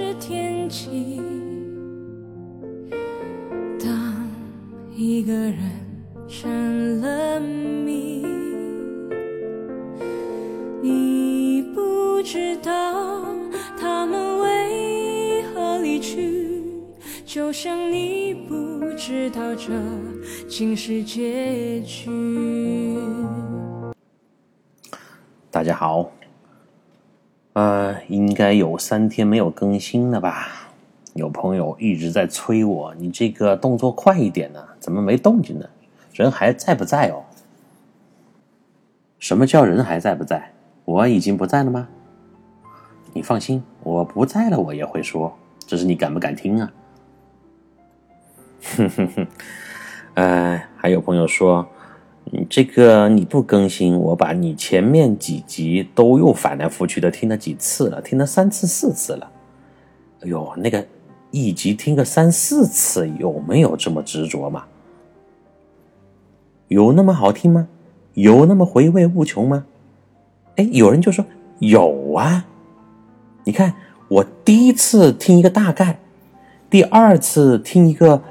是天气，当一个人成了谜，你不知道他们为何离去，就像你不知道这竟是结局。大家好，呃，应该有三天没有更新了吧？有朋友一直在催我，你这个动作快一点呢，怎么没动静呢？人还在不在哦？什么叫人还在不在？我已经不在了吗？你放心，我不在了，我也会说，只是你敢不敢听啊？哼哼哼，呃，还有朋友说。你这个你不更新，我把你前面几集都又翻来覆去的听了几次了，听了三次四次了。哎呦，那个一集听个三四次，有没有这么执着嘛？有那么好听吗？有那么回味无穷吗？哎，有人就说有啊。你看，我第一次听一个大概，第二次听一个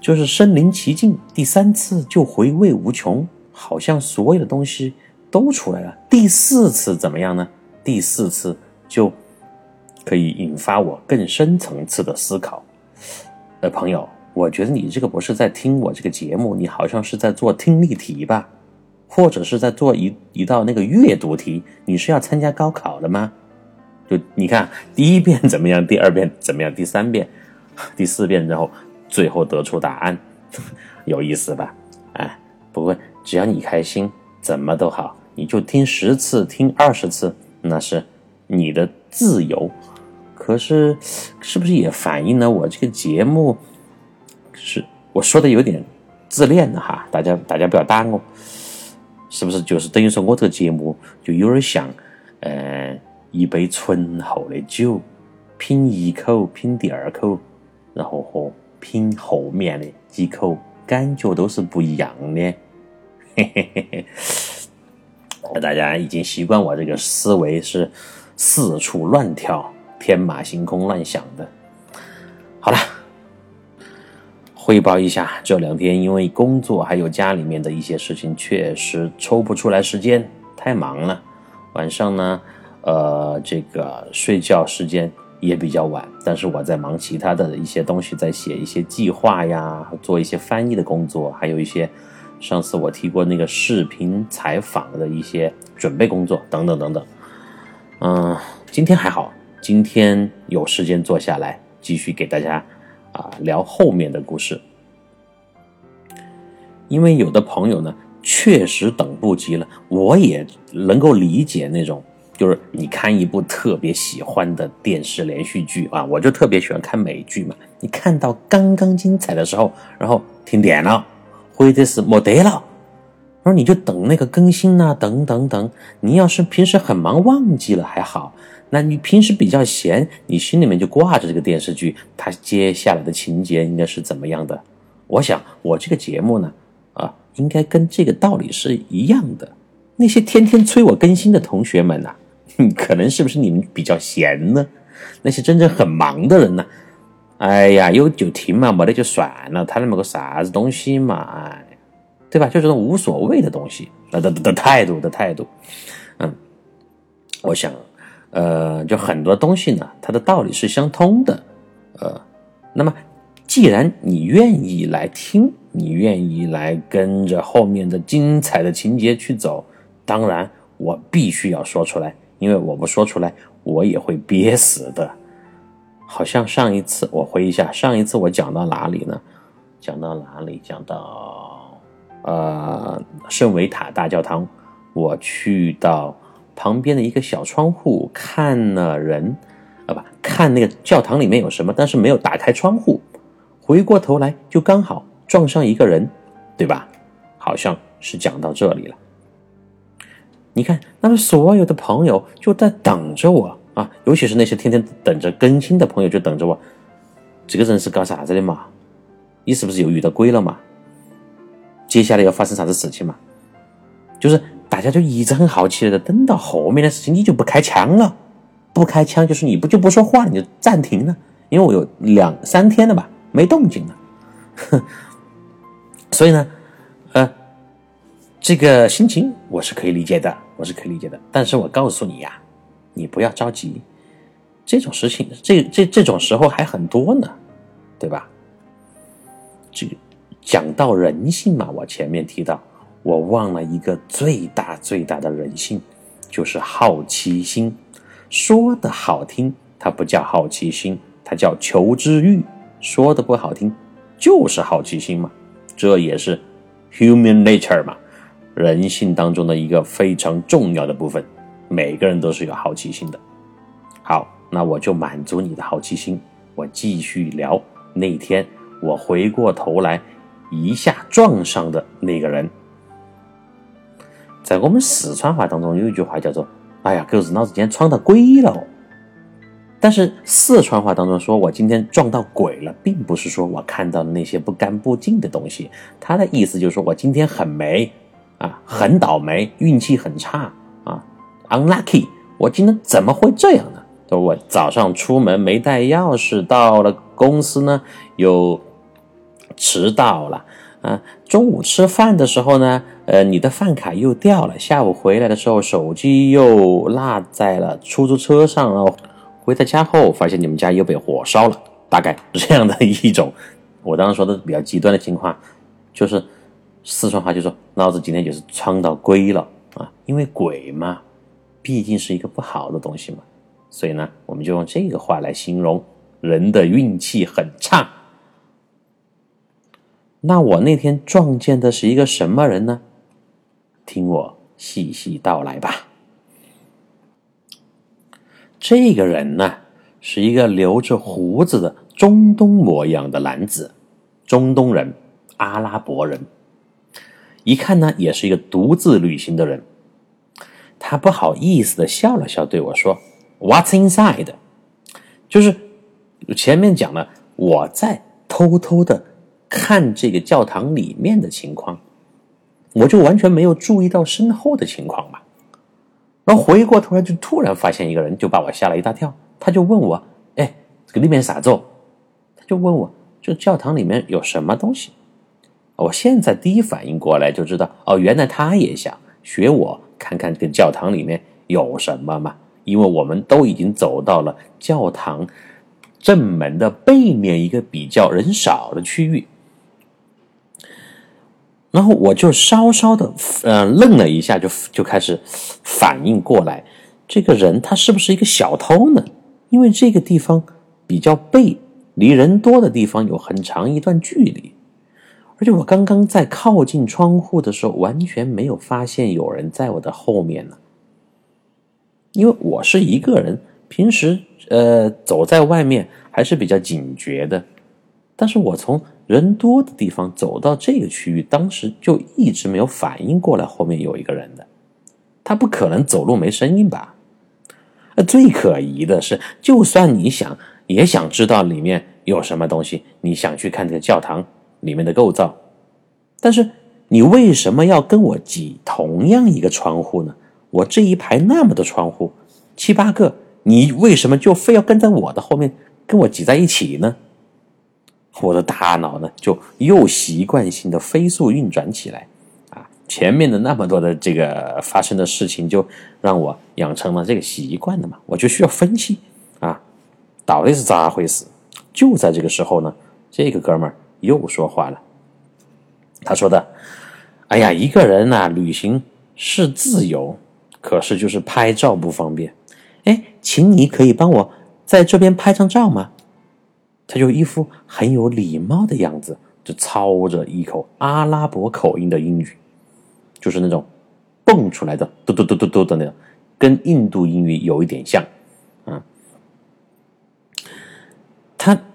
就是身临其境，第三次就回味无穷。好像所有的东西都出来了。第四次怎么样呢？第四次就可以引发我更深层次的思考。呃，朋友，我觉得你这个不是在听我这个节目，你好像是在做听力题吧，或者是在做一一道那个阅读题。你是要参加高考的吗？就你看，第一遍怎么样？第二遍怎么样？第三遍、第四遍，然后最后得出答案，有意思吧？哎，不过。只要你开心，怎么都好，你就听十次，听二十次，那是你的自由。可是，是不是也反映了我这个节目是我说的有点自恋了哈？大家大家不要打我，是不是就是等于说我这个节目就有点像，呃，一杯醇厚的酒，品一口，品第二口，然后和品后面的几口，感觉都是不一样的。嘿嘿嘿嘿，大家已经习惯我这个思维是四处乱跳、天马行空、乱想的。好了，汇报一下，这两天因为工作还有家里面的一些事情，确实抽不出来时间，太忙了。晚上呢，呃，这个睡觉时间也比较晚，但是我在忙其他的一些东西，在写一些计划呀，做一些翻译的工作，还有一些。上次我提过那个视频采访的一些准备工作等等等等，嗯，今天还好，今天有时间坐下来继续给大家啊聊后面的故事，因为有的朋友呢确实等不及了，我也能够理解那种，就是你看一部特别喜欢的电视连续剧啊，我就特别喜欢看美剧嘛，你看到刚刚精彩的时候，然后停电了。或者是没得了，而你就等那个更新呐，等等等。你要是平时很忙忘记了还好，那你平时比较闲，你心里面就挂着这个电视剧，它接下来的情节应该是怎么样的？我想我这个节目呢，啊，应该跟这个道理是一样的。那些天天催我更新的同学们呐，可能是不是你们比较闲呢？那些真正很忙的人呢？哎呀，有就听嘛，没得就算了。他那么个啥子东西嘛，哎，对吧？就这种无所谓的东西，那的的态度的态度，嗯，我想，呃，就很多东西呢，它的道理是相通的，呃，那么既然你愿意来听，你愿意来跟着后面的精彩的情节去走，当然我必须要说出来，因为我不说出来，我也会憋死的。好像上一次我回忆一下，上一次我讲到哪里呢？讲到哪里？讲到呃圣维塔大教堂，我去到旁边的一个小窗户看了人，啊不看那个教堂里面有什么，但是没有打开窗户，回过头来就刚好撞上一个人，对吧？好像是讲到这里了。你看，那么所有的朋友就在等着我啊，尤其是那些天天等着更新的朋友，就等着我。这个人是干啥子的嘛？你是不是又遇到鬼了嘛？接下来要发生啥子事情嘛？就是大家就一直很好奇的等到后面的事情，你就不开枪了，不开枪就是你不就不说话，你就暂停了，因为我有两三天了吧，没动静了，哼。所以呢，呃，这个心情我是可以理解的，我是可以理解的。但是我告诉你呀，你不要着急，这种事情，这这这种时候还很多呢，对吧？这讲到人性嘛，我前面提到，我忘了一个最大最大的人性，就是好奇心。说的好听，它不叫好奇心，它叫求知欲；说的不好听，就是好奇心嘛。这也是 human nature 嘛，人性当中的一个非常重要的部分。每个人都是有好奇心的。好，那我就满足你的好奇心，我继续聊那天我回过头来。一下撞上的那个人，在我们四川话当中有一句话叫做“哎呀，狗日老子今天撞到鬼了”，但是四川话当中说我今天撞到鬼了，并不是说我看到了那些不干不净的东西，他的意思就是说我今天很霉啊，很倒霉，运气很差，unlucky，我今天怎么会这样呢？说我早上出门没带钥匙，到了公司呢又。迟到了啊！中午吃饭的时候呢，呃，你的饭卡又掉了。下午回来的时候，手机又落在了出租车上了。回到家后，发现你们家又被火烧了。大概这样的一种，我当时说的比较极端的情况，就是四川话就说老子今天就是撞到鬼了啊！因为鬼嘛，毕竟是一个不好的东西嘛，所以呢，我们就用这个话来形容人的运气很差。那我那天撞见的是一个什么人呢？听我细细道来吧。这个人呢，是一个留着胡子的中东模样的男子，中东人，阿拉伯人。一看呢，也是一个独自旅行的人。他不好意思的笑了笑，对我说：“What's inside？” 就是前面讲了，我在偷偷的。看这个教堂里面的情况，我就完全没有注意到身后的情况嘛。然后回过头来，就突然发现一个人，就把我吓了一大跳。他就问我：“哎，这个里面啥子？”他就问我：“这教堂里面有什么东西？”我现在第一反应过来就知道，哦，原来他也想学我看看这个教堂里面有什么嘛。因为我们都已经走到了教堂正门的背面一个比较人少的区域。然后我就稍稍的，呃，愣了一下，就就开始反应过来，这个人他是不是一个小偷呢？因为这个地方比较背，离人多的地方有很长一段距离，而且我刚刚在靠近窗户的时候，完全没有发现有人在我的后面呢。因为我是一个人，平时呃走在外面还是比较警觉的，但是我从。人多的地方走到这个区域，当时就一直没有反应过来后面有一个人的，他不可能走路没声音吧？呃，最可疑的是，就算你想也想知道里面有什么东西，你想去看这个教堂里面的构造，但是你为什么要跟我挤同样一个窗户呢？我这一排那么多窗户，七八个，你为什么就非要跟在我的后面跟我挤在一起呢？我的大脑呢，就又习惯性的飞速运转起来，啊，前面的那么多的这个发生的事情，就让我养成了这个习惯了嘛，我就需要分析啊，到底是咋回事？就在这个时候呢，这个哥们儿又说话了，他说的：“哎呀，一个人呐，旅行是自由，可是就是拍照不方便。哎，请你可以帮我在这边拍张照吗？”他就一副很有礼貌的样子，就操着一口阿拉伯口音的英语，就是那种蹦出来的嘟嘟嘟嘟嘟的那种，跟印度英语有一点像，啊。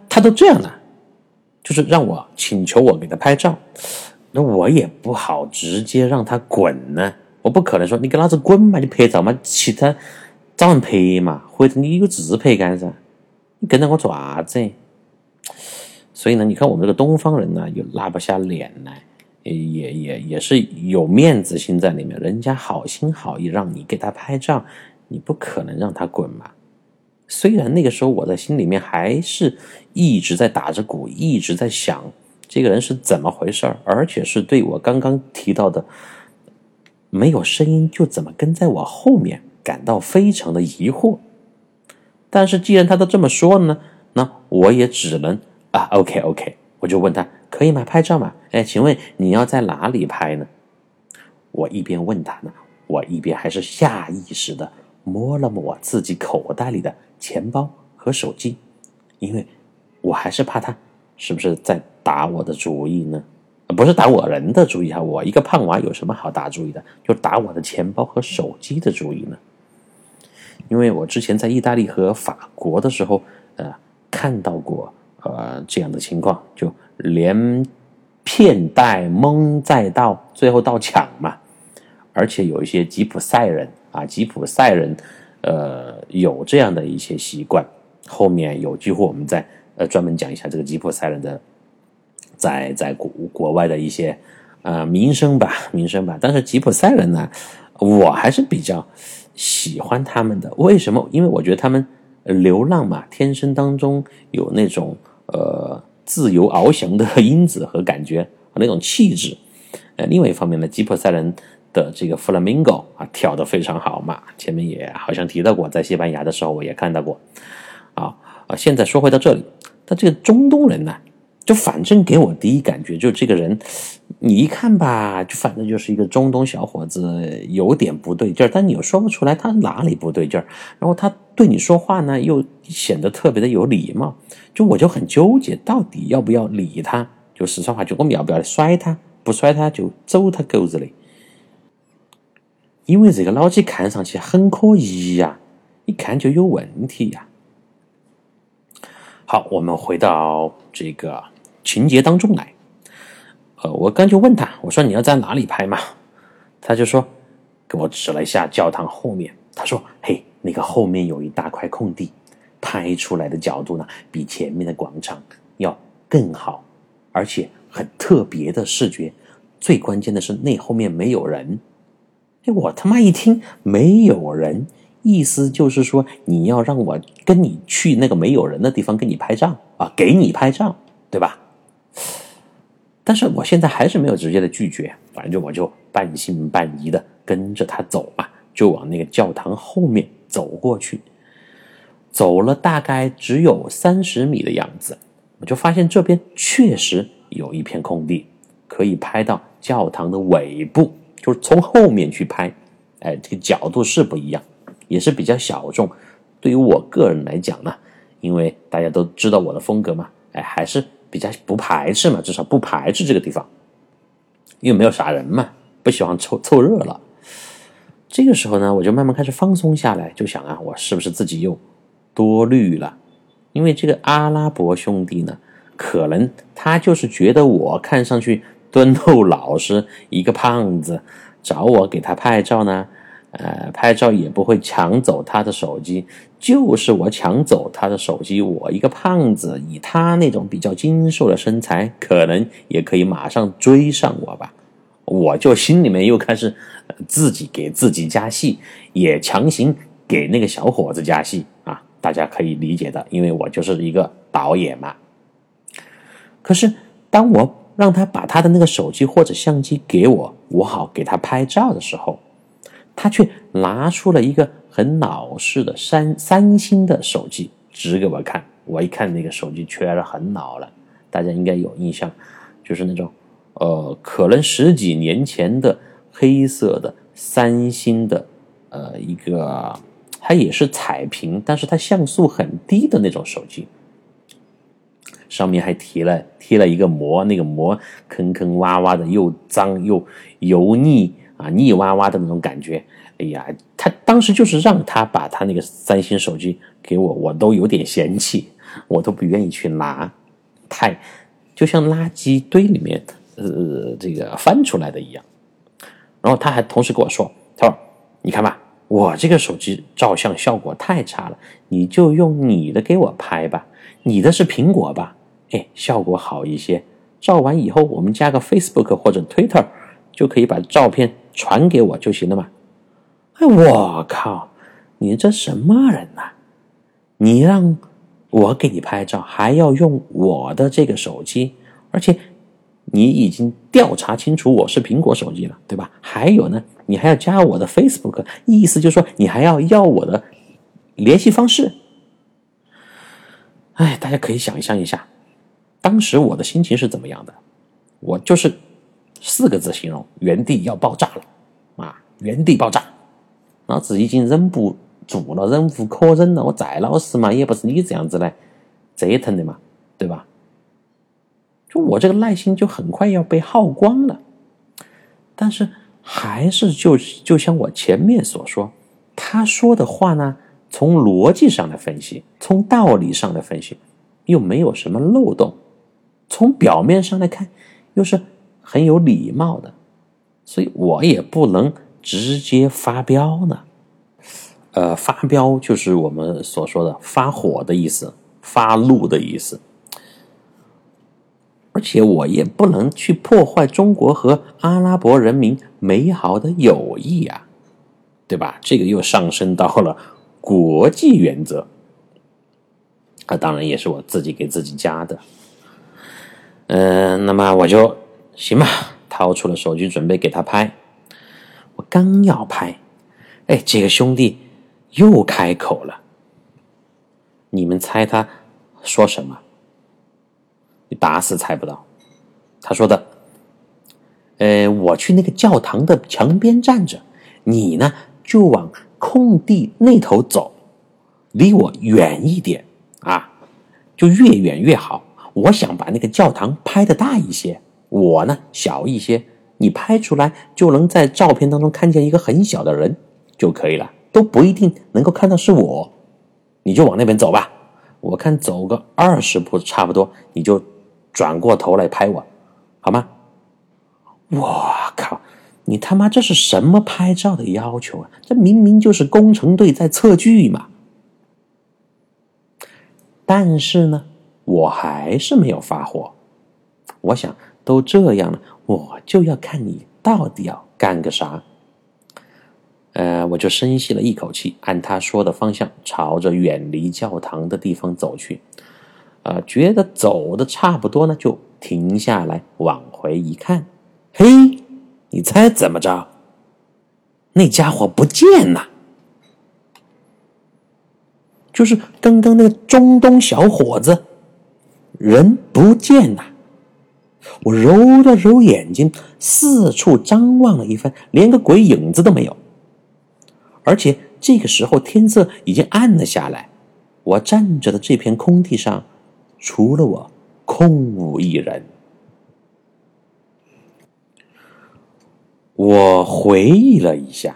他都这样了，就是让我请求我给他拍照，那我也不好直接让他滚呢，我不可能说你给老子滚嘛，你拍照嘛，其他找人拍嘛，或者你有自拍杆噻，你跟着我做啥子？所以呢，你看我们这个东方人呢，又拉不下脸来。也也也是有面子心在里面，人家好心好意让你给他拍照，你不可能让他滚嘛。虽然那个时候我的心里面还是一直在打着鼓，一直在想这个人是怎么回事儿，而且是对我刚刚提到的没有声音就怎么跟在我后面感到非常的疑惑。但是既然他都这么说了呢，那我也只能啊，OK OK，我就问他。可以吗？拍照吗？哎，请问你要在哪里拍呢？我一边问他呢，我一边还是下意识的摸了摸自己口袋里的钱包和手机，因为我还是怕他是不是在打我的主意呢？不是打我人的主意哈，我一个胖娃有什么好打主意的？就打我的钱包和手机的主意呢？因为我之前在意大利和法国的时候，呃，看到过呃这样的情况，就。连骗带蒙再到，最后到抢嘛。而且有一些吉普赛人啊，吉普赛人，呃，有这样的一些习惯。后面有机会我们再呃专门讲一下这个吉普赛人的，在在国国外的一些呃名声吧，名声吧。但是吉普赛人呢，我还是比较喜欢他们的。为什么？因为我觉得他们流浪嘛，天生当中有那种呃。自由翱翔的 因子和感觉和那种气质，呃，另外一方面呢，吉普赛人的这个 flamingo 啊，跳得非常好嘛。前面也好像提到过，在西班牙的时候我也看到过，啊啊，现在说回到这里，他这个中东人呢？就反正给我第一感觉，就这个人，你一看吧，就反正就是一个中东小伙子，有点不对劲儿，但你又说不出来他哪里不对劲儿。然后他对你说话呢，又显得特别的有礼貌，就我就很纠结，到底要不要理他？就四川话，就我们要不要摔他？不摔他就走他狗子嘞！因为这个老几看上去很可疑呀，一看就有问题呀。好，我们回到这个。情节当中来，呃，我刚就问他，我说你要在哪里拍嘛？他就说，给我指了一下教堂后面。他说，嘿，那个后面有一大块空地，拍出来的角度呢，比前面的广场要更好，而且很特别的视觉。最关键的是，那后面没有人。我他妈一听没有人，意思就是说你要让我跟你去那个没有人的地方给你拍照啊，给你拍照，对吧？但是我现在还是没有直接的拒绝，反正我就半信半疑的跟着他走嘛，就往那个教堂后面走过去。走了大概只有三十米的样子，我就发现这边确实有一片空地，可以拍到教堂的尾部，就是从后面去拍。哎，这个角度是不一样，也是比较小众。对于我个人来讲呢，因为大家都知道我的风格嘛，哎，还是。比较不排斥嘛，至少不排斥这个地方，因为没有啥人嘛，不喜欢凑凑热闹。这个时候呢，我就慢慢开始放松下来，就想啊，我是不是自己又多虑了？因为这个阿拉伯兄弟呢，可能他就是觉得我看上去敦厚老实，一个胖子，找我给他拍照呢。呃，拍照也不会抢走他的手机，就是我抢走他的手机。我一个胖子，以他那种比较精瘦的身材，可能也可以马上追上我吧。我就心里面又开始自己给自己加戏，也强行给那个小伙子加戏啊。大家可以理解的，因为我就是一个导演嘛。可是当我让他把他的那个手机或者相机给我，我好给他拍照的时候。他却拿出了一个很老式的三三星的手机，指给我看。我一看那个手机确实很老了，大家应该有印象，就是那种呃，可能十几年前的黑色的三星的呃一个，它也是彩屏，但是它像素很低的那种手机，上面还贴了贴了一个膜，那个膜坑坑洼洼的，又脏又油腻。啊，腻哇哇的那种感觉，哎呀，他当时就是让他把他那个三星手机给我，我都有点嫌弃我都不愿意去拿，太就像垃圾堆里面呃这个翻出来的一样。然后他还同时跟我说：“他说你看吧，我这个手机照相效果太差了，你就用你的给我拍吧，你的是苹果吧？哎，效果好一些。照完以后，我们加个 Facebook 或者 Twitter，就可以把照片传给我就行了嘛。”哎，我靠！你这什么人呐？你让我给你拍照，还要用我的这个手机，而且你已经调查清楚我是苹果手机了，对吧？还有呢，你还要加我的 Facebook，意思就是说你还要要我的联系方式。哎，大家可以想象一下，当时我的心情是怎么样的？我就是四个字形容：原地要爆炸了啊！原地爆炸。老子已经忍不住了，忍无可忍了。我再老实嘛，也不是你这样子来折腾的嘛，对吧？就我这个耐心就很快要被耗光了。但是还是就就像我前面所说，他说的话呢，从逻辑上来分析，从道理上来分析，又没有什么漏洞；从表面上来看，又是很有礼貌的，所以我也不能。直接发飙呢？呃，发飙就是我们所说的发火的意思，发怒的意思。而且我也不能去破坏中国和阿拉伯人民美好的友谊啊，对吧？这个又上升到了国际原则。啊，当然也是我自己给自己加的。嗯，那么我就行吧，掏出了手机准备给他拍。我刚要拍，哎，这个兄弟又开口了。你们猜他说什么？你打死猜不到。他说的：“呃，我去那个教堂的墙边站着，你呢就往空地那头走，离我远一点啊，就越远越好。我想把那个教堂拍的大一些，我呢小一些。”你拍出来就能在照片当中看见一个很小的人就可以了，都不一定能够看到是我。你就往那边走吧，我看走个二十步差不多，你就转过头来拍我，好吗？我靠，你他妈这是什么拍照的要求啊？这明明就是工程队在测距嘛！但是呢，我还是没有发火。我想，都这样了。我就要看你到底要干个啥，呃，我就深吸了一口气，按他说的方向，朝着远离教堂的地方走去。啊，觉得走的差不多呢，就停下来往回一看，嘿，你猜怎么着？那家伙不见了，就是刚刚那个中东小伙子，人不见了。我揉了揉眼睛，四处张望了一番，连个鬼影子都没有。而且这个时候天色已经暗了下来，我站着的这片空地上，除了我，空无一人。我回忆了一下，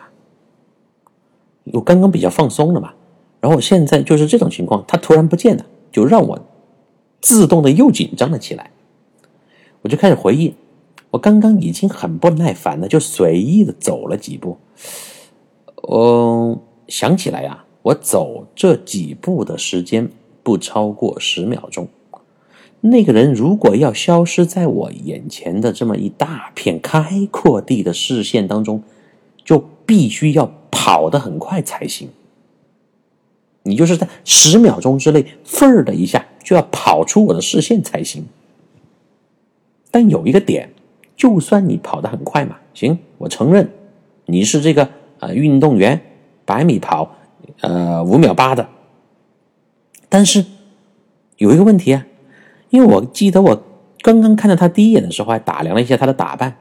我刚刚比较放松了嘛，然后现在就是这种情况，他突然不见了，就让我自动的又紧张了起来。我就开始回忆，我刚刚已经很不耐烦了，就随意的走了几步。嗯，想起来呀，我走这几步的时间不超过十秒钟。那个人如果要消失在我眼前的这么一大片开阔地的视线当中，就必须要跑得很快才行。你就是在十秒钟之内，份儿的一下就要跑出我的视线才行。但有一个点，就算你跑得很快嘛，行，我承认你是这个呃运动员，百米跑呃五秒八的。但是有一个问题啊，因为我记得我刚刚看到他第一眼的时候，还打量了一下他的打扮，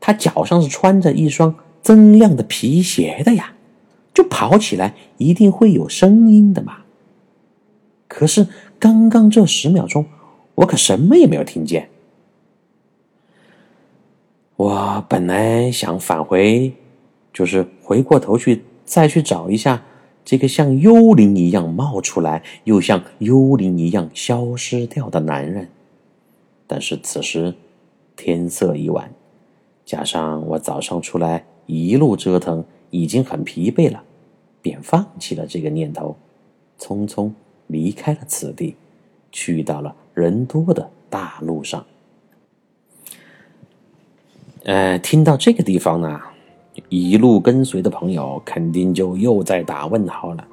他脚上是穿着一双锃亮的皮鞋的呀，就跑起来一定会有声音的嘛。可是刚刚这十秒钟，我可什么也没有听见。我本来想返回，就是回过头去再去找一下这个像幽灵一样冒出来，又像幽灵一样消失掉的男人。但是此时天色已晚，加上我早上出来一路折腾，已经很疲惫了，便放弃了这个念头，匆匆离开了此地，去到了人多的大路上。呃，听到这个地方呢？一路跟随的朋友肯定就又在打问号了。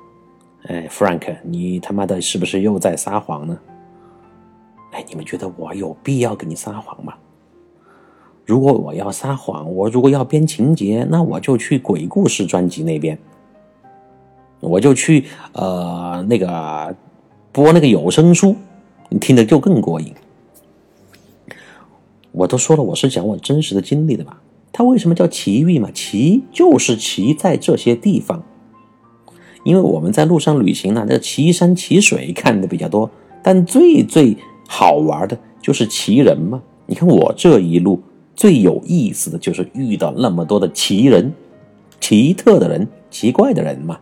哎，Frank，你他妈的是不是又在撒谎呢？哎，你们觉得我有必要跟你撒谎吗？如果我要撒谎，我如果要编情节，那我就去鬼故事专辑那边，我就去呃那个播那个有声书，你听得就更过瘾。我都说了，我是讲我真实的经历的吧。它为什么叫奇遇嘛？奇就是奇在这些地方，因为我们在路上旅行呢，那奇山奇水看的比较多，但最最好玩的就是奇人嘛。你看我这一路最有意思的就是遇到那么多的奇人、奇特的人、奇怪的人嘛。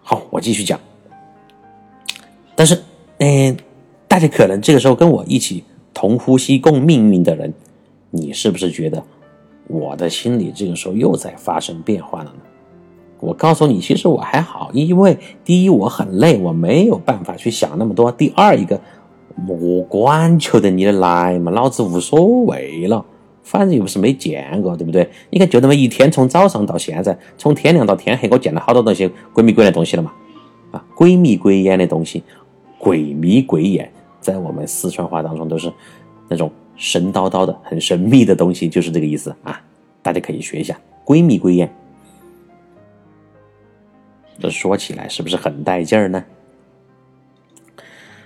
好，我继续讲。但是，嗯，大家可能这个时候跟我一起同呼吸共命运的人。你是不是觉得我的心里这个时候又在发生变化了呢？我告诉你，其实我还好，因为第一我很累，我没有办法去想那么多；第二一个，我管求得你的来嘛，老子无所谓了，反正又不是没见过，对不对？你看，就那么一天，从早上到现在，从天亮到天黑，我见了好多那些鬼迷鬼的东西了嘛？啊，鬼迷鬼眼的东西，鬼迷鬼眼，在我们四川话当中都是那种。神叨叨的、很神秘的东西，就是这个意思啊！大家可以学一下“闺蜜归燕”。这说起来是不是很带劲儿呢？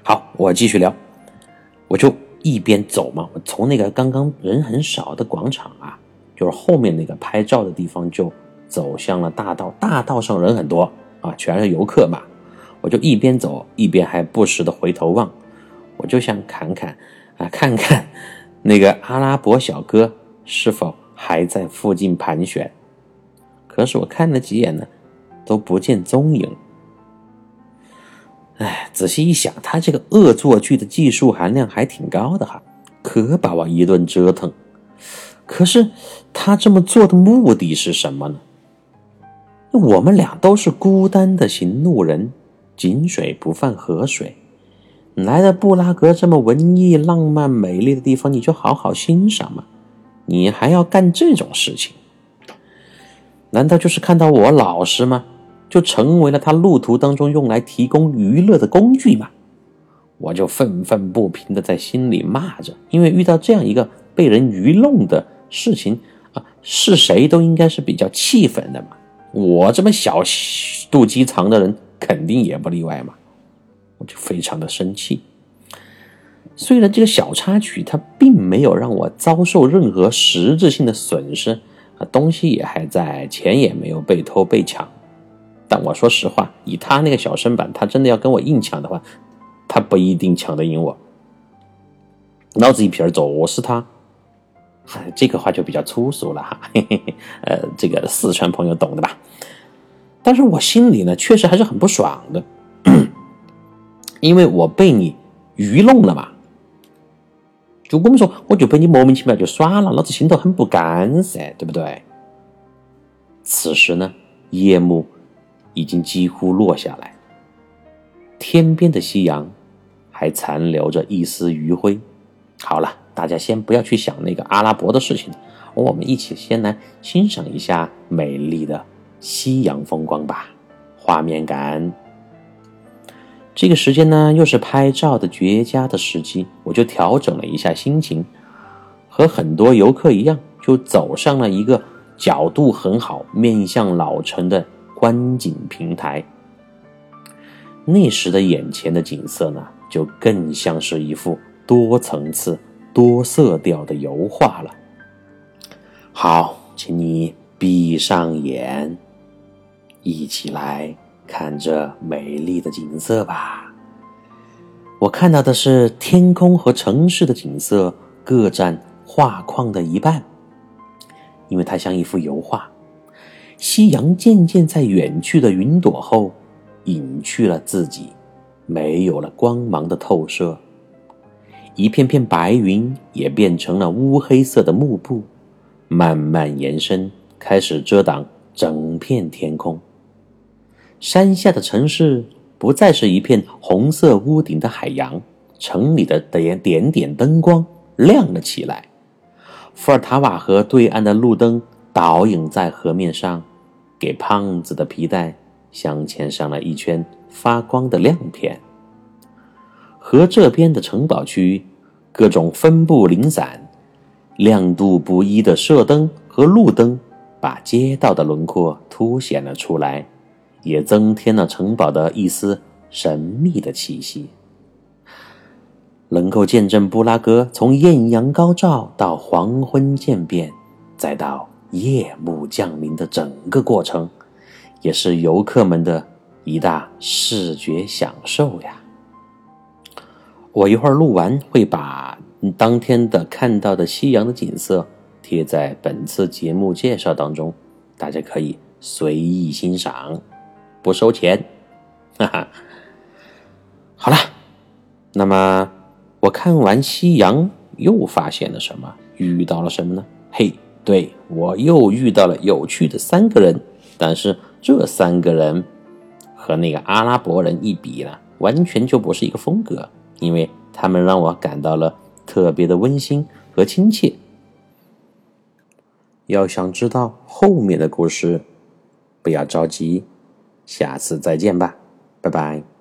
好，我继续聊。我就一边走嘛，我从那个刚刚人很少的广场啊，就是后面那个拍照的地方，就走向了大道。大道上人很多啊，全是游客嘛。我就一边走一边还不时的回头望，我就想看看啊，看看。那个阿拉伯小哥是否还在附近盘旋？可是我看了几眼呢，都不见踪影。哎，仔细一想，他这个恶作剧的技术含量还挺高的哈，可把我一顿折腾。可是他这么做的目的是什么呢？我们俩都是孤单的行路人，井水不犯河水。来到布拉格这么文艺、浪漫、美丽的地方，你就好好欣赏嘛。你还要干这种事情？难道就是看到我老实吗？就成为了他路途当中用来提供娱乐的工具吗？我就愤愤不平的在心里骂着，因为遇到这样一个被人愚弄的事情啊，是谁都应该是比较气愤的嘛。我这么小肚鸡肠的人，肯定也不例外嘛。我就非常的生气。虽然这个小插曲它并没有让我遭受任何实质性的损失啊，东西也还在，钱也没有被偷被抢，但我说实话，以他那个小身板，他真的要跟我硬抢的话，他不一定抢得赢我。老子一屁儿揍死他！这个话就比较粗俗了哈，嘿嘿嘿，呃，这个四川朋友懂的吧？但是我心里呢，确实还是很不爽的。因为我被你愚弄了嘛，就我们说，我就被你莫名其妙就耍了，老子心头很不甘噻，对不对？此时呢，夜幕已经几乎落下来，天边的夕阳还残留着一丝余晖。好了，大家先不要去想那个阿拉伯的事情，我们一起先来欣赏一下美丽的夕阳风光吧，画面感。这个时间呢，又是拍照的绝佳的时机，我就调整了一下心情，和很多游客一样，就走上了一个角度很好、面向老城的观景平台。那时的眼前的景色呢，就更像是一幅多层次、多色调的油画了。好，请你闭上眼，一起来。看这美丽的景色吧，我看到的是天空和城市的景色各占画框的一半，因为它像一幅油画，夕阳渐渐在远去的云朵后隐去了自己，没有了光芒的透射。一片片白云也变成了乌黑色的幕布，慢慢延伸，开始遮挡整片天空。山下的城市不再是一片红色屋顶的海洋，城里的点点点灯光亮了起来。伏尔塔瓦河对岸的路灯倒影在河面上，给胖子的皮带镶嵌上了一圈发光的亮片。河这边的城堡区，各种分布零散、亮度不一的射灯和路灯，把街道的轮廓凸显了出来，也增添了城堡的一丝神秘的气息。能够见证布拉格从艳阳高照到黄昏渐变，再到夜幕降临的整个过程，也是游客们的一大视觉享受呀。我一会儿录完，会把当天的看到的夕阳的景色贴在本次节目介绍当中，大家可以随意欣赏，不收钱。哈哈，好了，那么。我看完夕阳，又发现了什么？遇到了什么呢？嘿，对我又遇到了有趣的三个人。但是这三个人和那个阿拉伯人一比呢，完全就不是一个风格，因为他们让我感到了特别的温馨和亲切。要想知道后面的故事，不要着急，下次再见吧，拜拜。